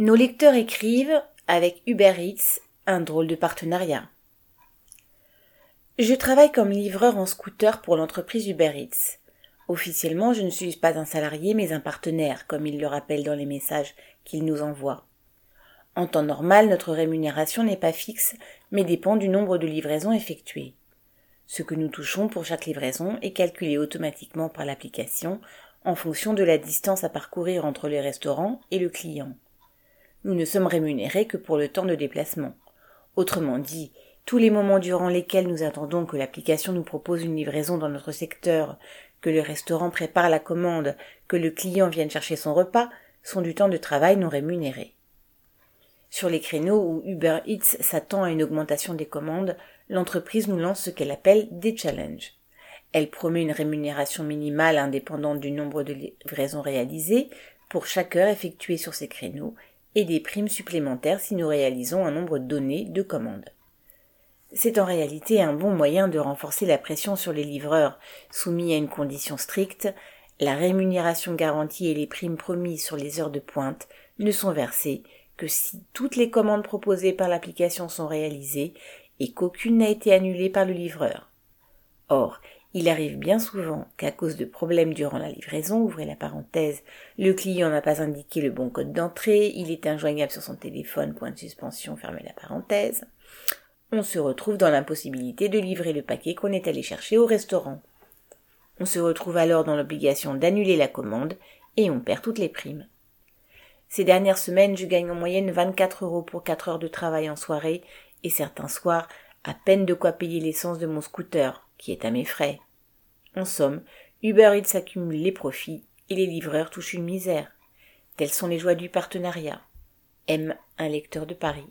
Nos lecteurs écrivent avec Uber Eats un drôle de partenariat. Je travaille comme livreur en scooter pour l'entreprise Uber Eats. Officiellement, je ne suis pas un salarié mais un partenaire, comme il le rappelle dans les messages qu'il nous envoie. En temps normal, notre rémunération n'est pas fixe, mais dépend du nombre de livraisons effectuées. Ce que nous touchons pour chaque livraison est calculé automatiquement par l'application en fonction de la distance à parcourir entre le restaurant et le client. Nous ne sommes rémunérés que pour le temps de déplacement. Autrement dit, tous les moments durant lesquels nous attendons que l'application nous propose une livraison dans notre secteur, que le restaurant prépare la commande, que le client vienne chercher son repas, sont du temps de travail non rémunéré. Sur les créneaux où Uber Eats s'attend à une augmentation des commandes, l'entreprise nous lance ce qu'elle appelle des challenges. Elle promet une rémunération minimale indépendante du nombre de livraisons réalisées pour chaque heure effectuée sur ces créneaux et des primes supplémentaires si nous réalisons un nombre donné de commandes. C'est en réalité un bon moyen de renforcer la pression sur les livreurs soumis à une condition stricte, la rémunération garantie et les primes promises sur les heures de pointe ne sont versées que si toutes les commandes proposées par l'application sont réalisées et qu'aucune n'a été annulée par le livreur. Or, il arrive bien souvent qu'à cause de problèmes durant la livraison, ouvrez la parenthèse, le client n'a pas indiqué le bon code d'entrée, il est injoignable sur son téléphone, point de suspension, fermez la parenthèse, on se retrouve dans l'impossibilité de livrer le paquet qu'on est allé chercher au restaurant. On se retrouve alors dans l'obligation d'annuler la commande et on perd toutes les primes. Ces dernières semaines, je gagne en moyenne 24 euros pour 4 heures de travail en soirée et certains soirs, à peine de quoi payer l'essence de mon scooter, qui est à mes frais. En somme, Uber Eats accumule les profits et les livreurs touchent une misère. Telles sont les joies du partenariat. M, un lecteur de Paris.